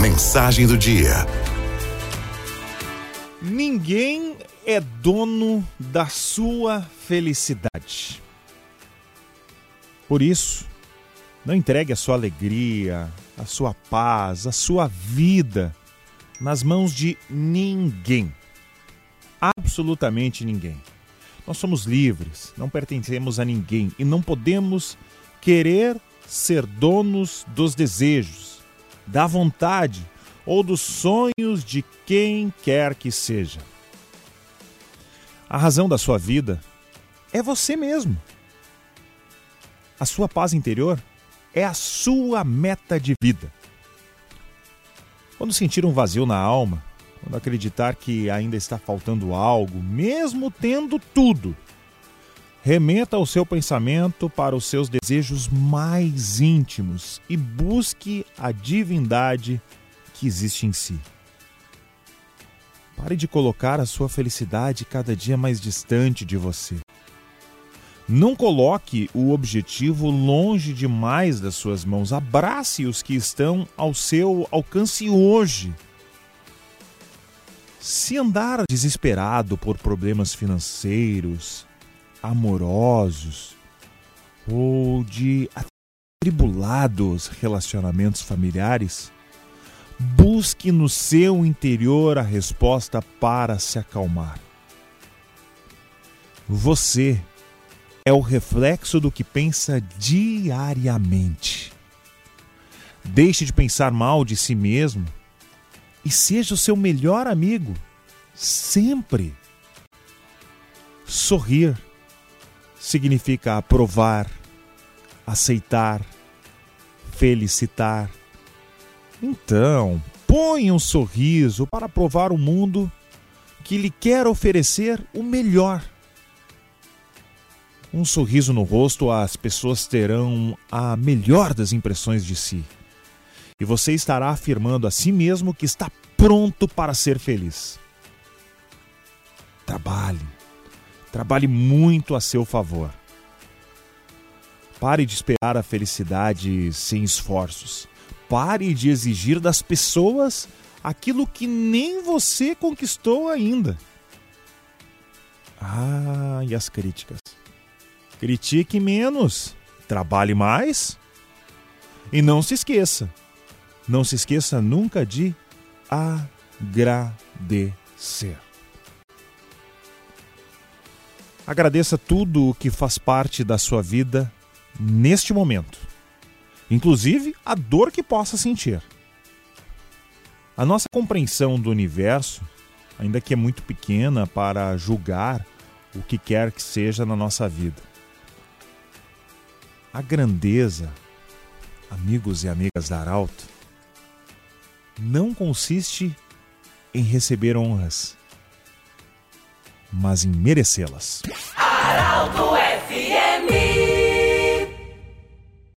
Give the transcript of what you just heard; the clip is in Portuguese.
Mensagem do dia. Ninguém é dono da sua felicidade. Por isso, não entregue a sua alegria, a sua paz, a sua vida nas mãos de ninguém. Absolutamente ninguém. Nós somos livres, não pertencemos a ninguém e não podemos querer ser donos dos desejos, da vontade ou dos sonhos de quem quer que seja. A razão da sua vida é você mesmo. A sua paz interior é a sua meta de vida. Quando sentir um vazio na alma, quando acreditar que ainda está faltando algo, mesmo tendo tudo, remeta o seu pensamento para os seus desejos mais íntimos e busque a divindade que existe em si. Pare de colocar a sua felicidade cada dia mais distante de você. Não coloque o objetivo longe demais das suas mãos. Abrace os que estão ao seu alcance hoje. Se andar desesperado por problemas financeiros, amorosos ou de atribulados relacionamentos familiares, busque no seu interior a resposta para se acalmar. Você é o reflexo do que pensa diariamente. Deixe de pensar mal de si mesmo e seja o seu melhor amigo sempre. Sorrir significa aprovar, aceitar, felicitar. Então, ponha um sorriso para provar o mundo que lhe quer oferecer o melhor um sorriso no rosto, as pessoas terão a melhor das impressões de si. E você estará afirmando a si mesmo que está pronto para ser feliz. Trabalhe. Trabalhe muito a seu favor. Pare de esperar a felicidade sem esforços. Pare de exigir das pessoas aquilo que nem você conquistou ainda. Ah, e as críticas? Critique menos, trabalhe mais. E não se esqueça, não se esqueça nunca de agradecer. Agradeça tudo o que faz parte da sua vida neste momento, inclusive a dor que possa sentir. A nossa compreensão do universo, ainda que é muito pequena para julgar o que quer que seja na nossa vida. A grandeza, amigos e amigas da Arauto, não consiste em receber honras, mas em merecê-las.